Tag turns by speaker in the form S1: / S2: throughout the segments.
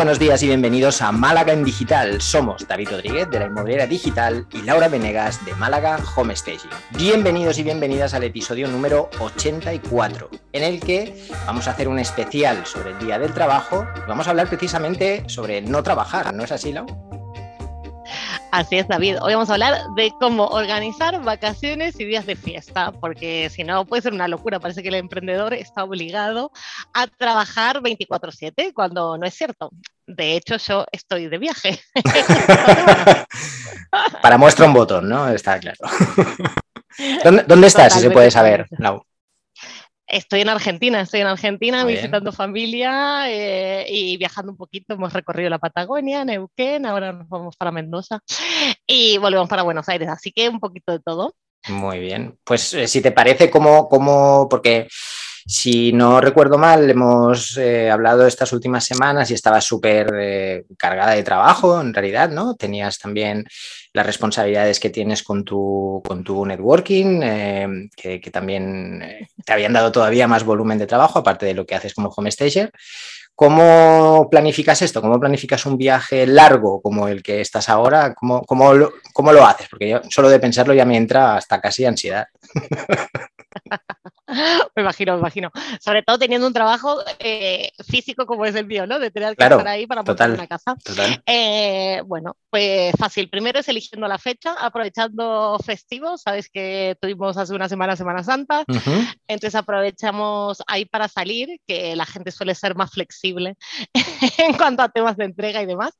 S1: buenos días y bienvenidos a Málaga en Digital. Somos David Rodríguez de la Inmobiliaria Digital y Laura Venegas de Málaga Home Staging. Bienvenidos y bienvenidas al episodio número 84, en el que vamos a hacer un especial sobre el Día del Trabajo y vamos a hablar precisamente sobre no trabajar, ¿no es así, Laura?
S2: Así es, David. Hoy vamos a hablar de cómo organizar vacaciones y días de fiesta, porque si no puede ser una locura. Parece que el emprendedor está obligado a trabajar 24/7 cuando no es cierto. De hecho, yo estoy de viaje.
S1: Para muestra un botón, ¿no? Está claro. ¿Dónde, estás, si se puede saber, Lau?
S2: Estoy en Argentina, estoy en Argentina visitando familia eh, y viajando un poquito. Hemos recorrido la Patagonia, Neuquén, ahora nos vamos para Mendoza y volvemos para Buenos Aires, así que un poquito de todo.
S1: Muy bien, pues eh, si te parece, como, como, porque si no recuerdo mal, hemos eh, hablado estas últimas semanas y estabas súper cargada de trabajo, en realidad, ¿no? Tenías también las responsabilidades que tienes con tu, con tu networking, eh, que, también eh, te habían dado todavía más volumen de trabajo, aparte de lo que haces como home stager. ¿Cómo planificas esto? ¿Cómo planificas un viaje largo como el que estás ahora? ¿Cómo, cómo, lo, cómo lo haces? Porque yo solo de pensarlo ya me entra hasta casi ansiedad.
S2: me imagino, me imagino. Sobre todo teniendo un trabajo eh, físico como es el mío, ¿no? De tener que estar ahí para montar una casa. Eh, bueno, pues fácil. Primero es eligiendo la fecha, aprovechando festivos. Sabes que tuvimos hace una semana Semana Santa. Entonces aprovechamos ahí para salir, que la gente suele ser más flexible en cuanto a temas de entrega y demás.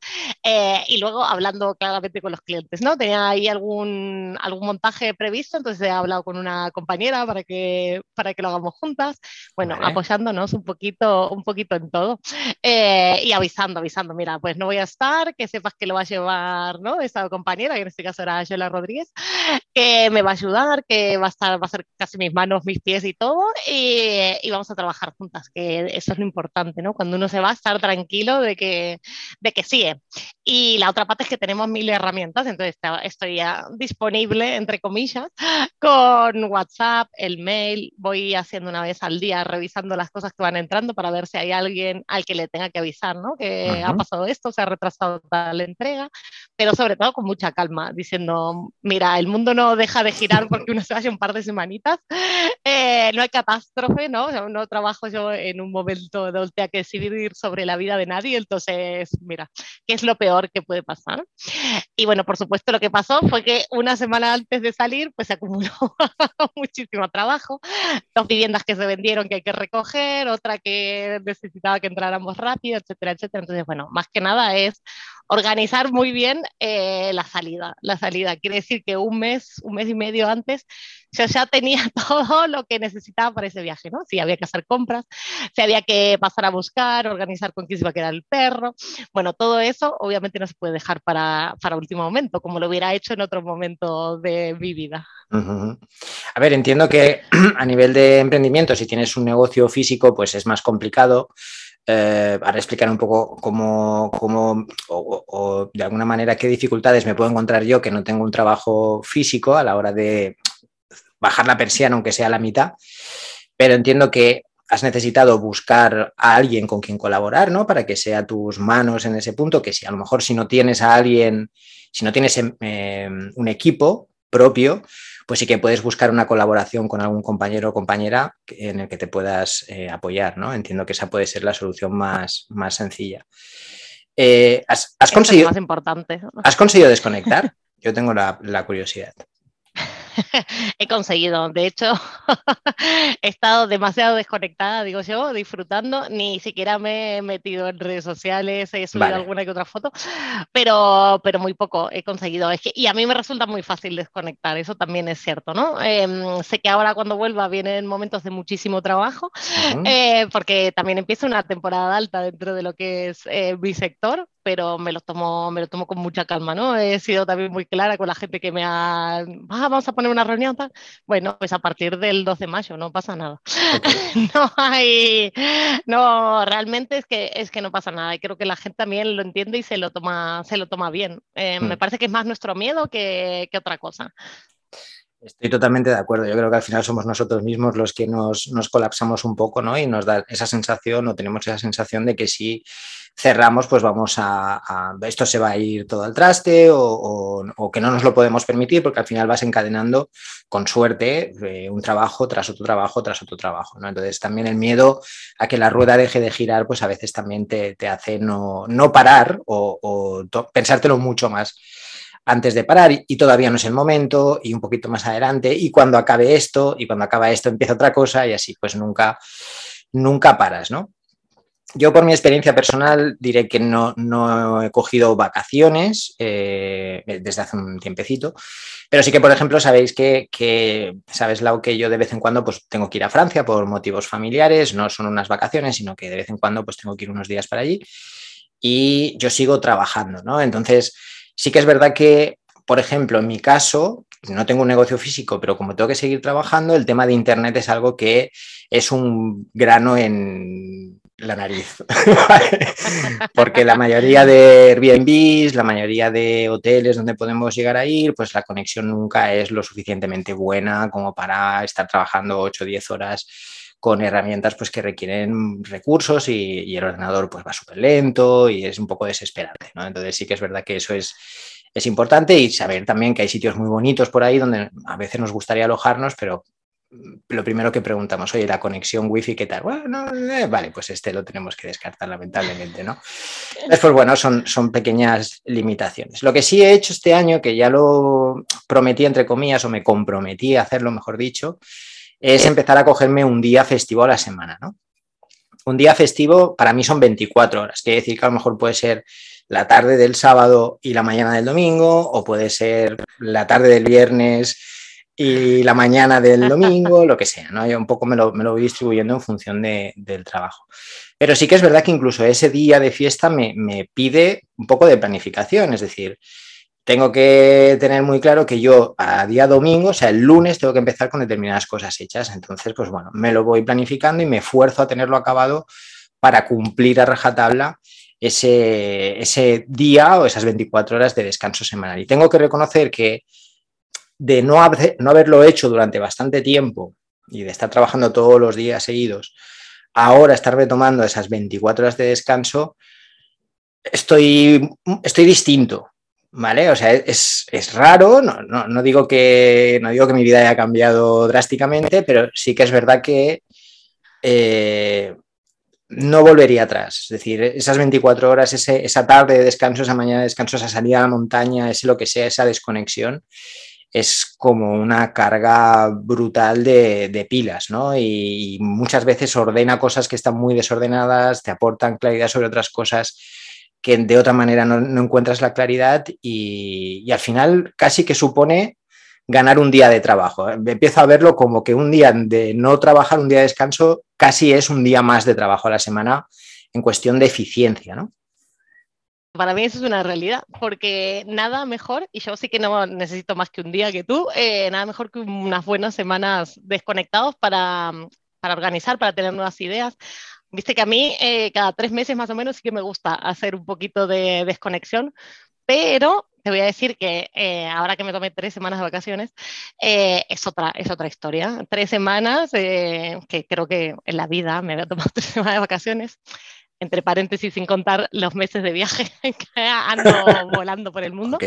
S2: Eh, y luego hablando claramente con los clientes, ¿no? Tenía ahí algún, algún montaje previsto, entonces he hablado con una compañera para que para que lo hagamos juntas, bueno, apoyándonos un poquito, un poquito en todo eh, y avisando, avisando, mira, pues no voy a estar, que sepas que lo va a llevar, ¿no? Esta compañera, que en este caso era Yola Rodríguez, que me va a ayudar, que va a estar, va a ser casi mis manos, mis pies y todo, y, y vamos a trabajar juntas, que eso es lo importante, ¿no? Cuando uno se va a estar tranquilo de que, de que sigue. Y la otra parte es que tenemos mil herramientas, entonces estoy ya disponible, entre comillas, con WhatsApp, el mail, voy haciendo una vez al día, revisando las cosas que van entrando para ver si hay alguien al que le tenga que avisar, ¿no? Que ha pasado esto, se ha retrasado la entrega, pero sobre todo con mucha calma, diciendo, mira, el mundo no deja de girar porque uno se vaya un par de semanitas, eh, no hay catástrofe, ¿no? no trabajo yo en un momento donde tenga que decidir sobre la vida de nadie, entonces, mira, ¿qué es lo peor que puede pasar? Y bueno, por supuesto, lo que pasó fue que una semana antes de salir, pues se acumuló muchísimo trabajo, dos viviendas que se vendieron que hay que recoger, otra que necesitaba que entráramos rápido, etcétera, etcétera. Entonces, bueno, más que nada es organizar muy bien eh, la salida. La salida quiere decir que un mes, un mes y medio antes, yo ya tenía todo lo que necesitaba para ese viaje, ¿no? Si había que hacer compras, si había que pasar a buscar, organizar con quién se iba a quedar el perro. Bueno, todo eso obviamente no se puede dejar para, para último momento, como lo hubiera hecho en otro momento de mi vida.
S1: A ver, entiendo que a nivel de emprendimiento, si tienes un negocio físico, pues es más complicado. Eh, para explicar un poco cómo, cómo o, de alguna manera qué dificultades me puedo encontrar yo que no tengo un trabajo físico a la hora de bajar la persiana, aunque sea la mitad. Pero entiendo que has necesitado buscar a alguien con quien colaborar, ¿no? Para que sea tus manos en ese punto, que si a lo mejor si no tienes a alguien, si no tienes em, un equipo propio, pues sí que puedes buscar una colaboración con algún compañero o compañera en el que te puedas eh, apoyar, ¿no? Entiendo que esa puede ser la solución más, más sencilla. Eh, ¿has, conseguido,
S2: más importante.
S1: ¿Has conseguido desconectar? Yo tengo la curiosidad.
S2: he conseguido. De hecho, he estado demasiado desconectada, digo yo, disfrutando. Ni siquiera me he metido en redes sociales, he subido alguna que otra foto, pero, pero muy poco he conseguido. Es que, y a mí me resulta muy fácil desconectar, eso también es cierto, ¿no? Em, sé que ahora cuando vuelva vienen momentos de muchísimo trabajo, eh, porque también empieza una temporada alta dentro de lo que es eh, mi sector, pero me lo tomo, me lo tomo con mucha calma, ¿no? He sido también muy clara con la gente que me ha, ah, vamos a poner una reunión, bueno, pues a partir del 12 de mayo no pasa nada. no hay, no, realmente es que, es que no pasa nada y creo que la gente también lo entiende y se lo toma, se lo toma bien. Eh, me mm. parece que es más nuestro miedo que, que otra cosa.
S1: Estoy totalmente de acuerdo. Yo creo que al final somos nosotros mismos los que nos, colapsamos un poco, ¿no? Y nos da esa sensación o tenemos esa sensación de que si cerramos, pues vamos a, esto se va a ir todo al traste o, que no nos lo podemos permitir porque al final vas encadenando con suerte eh, un trabajo tras otro trabajo tras otro trabajo, ¿no? Entonces también el miedo a que la rueda deje de girar, pues a veces también te, hace no, parar o, o pensártelo mucho más antes de parar y, todavía no es el momento y un poquito más adelante y cuando acabe esto y cuando acaba esto empieza otra cosa y así pues nunca, nunca paras, ¿no? Yo por mi experiencia personal diré que no, no he cogido vacaciones eh, desde hace un tiempecito, pero sí que, por ejemplo, sabéis que, que, sabes, Lau, que yo de vez en cuando pues tengo que ir a Francia por motivos familiares, no son unas vacaciones, sino que de vez en cuando pues tengo que ir unos días para allí y yo sigo trabajando, ¿no? Entonces, Sí que es verdad que, por ejemplo, en mi caso, no tengo un negocio físico, pero como tengo que seguir trabajando, el tema de Internet es algo que es un grano en la nariz. Porque la mayoría de Airbnbs, la mayoría de hoteles donde podemos llegar a ir, pues la conexión nunca es lo suficientemente buena como para estar trabajando 8 o 10 horas con herramientas pues, que requieren recursos y, el ordenador pues, va súper lento y es un poco desesperante. ¿no? Entonces sí que es verdad que eso es, es importante y saber también que hay sitios muy bonitos por ahí donde a veces nos gustaría alojarnos, pero lo primero que preguntamos, oye, la conexión wifi, ¿qué tal? Bueno, eh, vale, pues este lo tenemos que descartar, lamentablemente, ¿no? Después, bueno, son, son pequeñas limitaciones. Lo que sí he hecho este año, que ya lo prometí, entre comillas, o me comprometí a hacerlo, mejor dicho, es empezar a cogerme un día festivo a la semana, ¿no? Un día festivo para mí son 24 horas, quiere decir que a lo mejor puede ser la tarde del sábado y la mañana del domingo, o puede ser la tarde del viernes y la mañana del domingo, lo que sea, ¿no? Yo un poco me lo, voy distribuyendo en función del trabajo. Pero sí que es verdad que incluso ese día de fiesta me, me pide un poco de planificación, es decir, tengo que tener muy claro que yo a día domingo, o sea, el lunes, tengo que empezar con determinadas cosas hechas. Entonces, pues bueno, me lo voy planificando y me esfuerzo a tenerlo acabado para cumplir a rajatabla ese, ese día o esas 24 horas de descanso semanal. Y tengo que reconocer que de no, haberlo hecho durante bastante tiempo y de estar trabajando todos los días seguidos, ahora estar retomando esas 24 horas de descanso, estoy, estoy distinto. ¿Vale? O sea, es, raro, no, digo que, no digo que mi vida haya cambiado drásticamente, pero sí que es verdad que eh, no volvería atrás. Es decir, esas 24 horas, esa tarde de descanso, esa mañana de descanso, esa salida a la montaña, ese lo que sea, esa desconexión, es como una carga brutal de, pilas, ¿no? Y, y, muchas veces ordena cosas que están muy desordenadas, te aportan claridad sobre otras cosas que de otra manera no, encuentras la claridad y, al final casi que supone ganar un día de trabajo. Empiezo a verlo como que un día de no trabajar, un día de descanso, casi es un día más de trabajo a la semana en cuestión de eficiencia, ¿no?
S2: Para mí eso es una realidad, porque nada mejor, y yo sí que no necesito más que un día que tú, eh, nada mejor que unas buenas semanas desconectados para, para organizar, para tener nuevas ideas. Viste que a mí eh, cada tres meses más o menos sí que me gusta hacer un poquito de desconexión, pero te voy a decir que eh, ahora que me tomé tres semanas de vacaciones, eh, es, otra, es otra historia. Tres semanas, que creo que en la vida me había tomado tres semanas de vacaciones, entre paréntesis, sin contar los meses de viaje que ando volando por el mundo.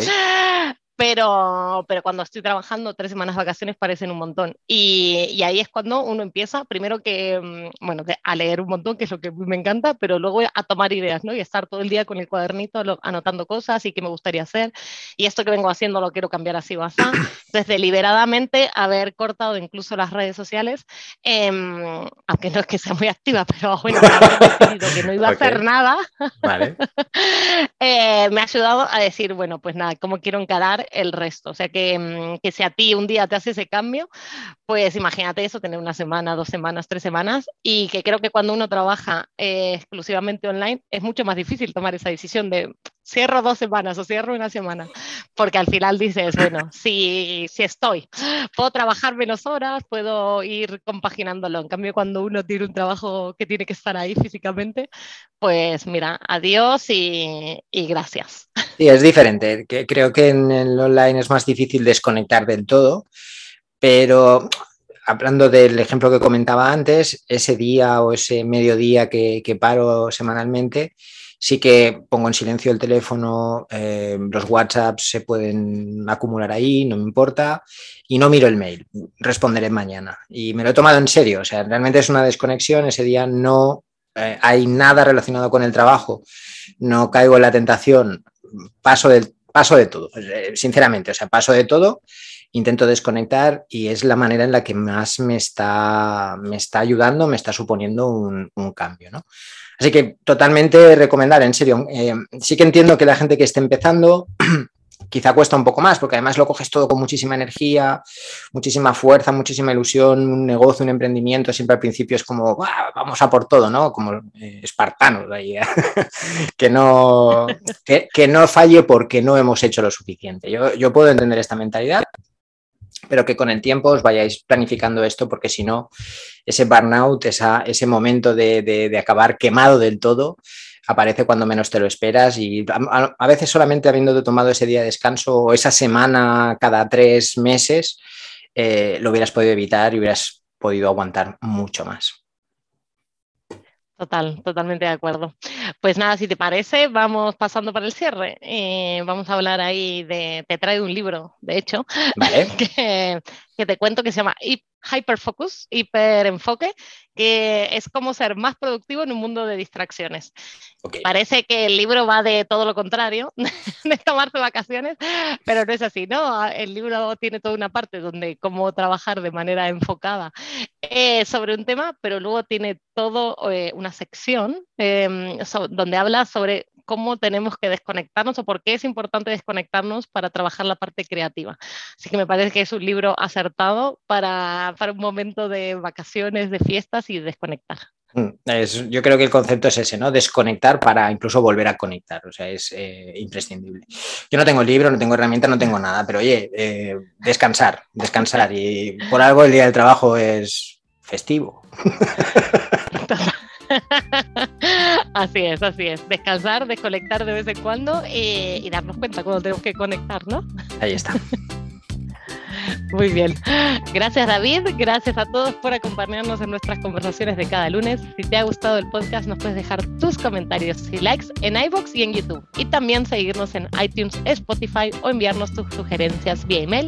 S2: Pero, pero cuando estoy trabajando, tres semanas de vacaciones parecen un montón. Y, y ahí es cuando uno empieza, primero que, mm, bueno, a leer un montón, que es lo que me encanta, pero luego a tomar ideas, ¿no? Y estar todo el día con el cuadernito anotando cosas y qué me gustaría hacer. Y esto que vengo haciendo lo quiero cambiar así o así. Entonces, deliberadamente haber cortado incluso las redes sociales, eh, aunque no es que sea muy activa, pero bueno, que no iba a hacer nada, vale. eh, me ha ayudado a decir, bueno, pues nada, ¿cómo quiero encarar el resto. O sea, que, mm, que si a ti un día te hace ese cambio, pues imagínate eso, tener una semana, dos semanas, tres semanas, y que creo que cuando uno trabaja eh, exclusivamente online es mucho más difícil tomar esa decisión de cierro dos semanas o cierro una semana, porque al final dices, bueno, si, si estoy, puedo trabajar menos horas, puedo ir compaginándolo. En cambio, cuando uno tiene un trabajo que tiene que estar ahí físicamente, pues mira, adiós y, y gracias.
S1: Sí, es diferente. Creo que en el online es más difícil desconectar del todo Pero hablando del ejemplo que comentaba antes, ese día o ese mediodía que, que paro semanalmente, sí que pongo en silencio el teléfono, eh, los WhatsApps se pueden acumular ahí, no me importa, y no miro el mail, responderé mañana. Y me lo he tomado en serio, o sea, realmente es una desconexión, ese día no eh, hay nada relacionado con el trabajo, no caigo en la tentación, paso, del, paso de todo, eh, sinceramente, o sea, paso de todo intento desconectar y es la manera en la que más me está, me está ayudando, me está suponiendo un, cambio. ¿no? Así que totalmente recomendar, en serio. Eh, sí que entiendo que la gente que esté empezando quizá cuesta un poco más, porque además lo coges todo con muchísima energía, muchísima fuerza, muchísima ilusión, un negocio, un emprendimiento, siempre al principio es como, vamos a por todo, ¿no? Como eh, espartanos ahí, que, no, que, no falle porque no hemos hecho lo suficiente. Yo, yo puedo entender esta mentalidad, pero que con el tiempo os vayáis planificando esto, porque si no, ese burnout, ese momento de, acabar quemado del todo, aparece cuando menos te lo esperas y a, veces solamente habiendo tomado ese día de descanso o esa semana cada tres meses, eh, lo hubieras podido evitar y hubieras podido aguantar mucho más.
S2: Total, totalmente de acuerdo. Pues nada, si te parece, vamos pasando para el cierre. Eh, vamos a hablar ahí de, te traigo un libro, de hecho, que, que, te cuento que se llama Hyperfocus, hiperenfoque, que es como ser más productivo en un mundo de distracciones. Parece que el libro va de todo lo contrario, de tomarse vacaciones, pero no es así, ¿no? El libro tiene toda una parte donde cómo trabajar de manera enfocada eh, sobre un tema, pero luego tiene todo eh, una sección em, donde habla sobre cómo tenemos que desconectarnos o por qué es importante desconectarnos para trabajar la parte creativa. Así que me parece que es un libro acertado para, para un momento de vacaciones, de fiestas y desconectar.
S1: Mm, yo creo que el concepto es ese, ¿no? Desconectar para incluso volver a conectar, o sea, es eh, imprescindible. Yo no tengo libro, no tengo herramienta, no tengo nada, pero oye, eh, descansar, descansar y por algo el día del trabajo es festivo.
S2: así es, así es. Descansar, desconectar de vez en cuando eh, y darnos cuenta cuando tenemos que conectar, ¿no?
S1: Ahí está.
S2: Muy bien. Gracias David, gracias a todos por acompañarnos en nuestras conversaciones de cada lunes. Si te ha gustado el podcast nos puedes dejar tus comentarios y likes en iBox y en YouTube. Y también seguirnos en iTunes, Spotify o enviarnos tus sugerencias vía email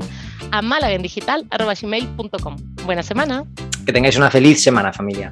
S2: a malagendigital.com. Buena semana.
S1: Que tengáis una feliz semana familia.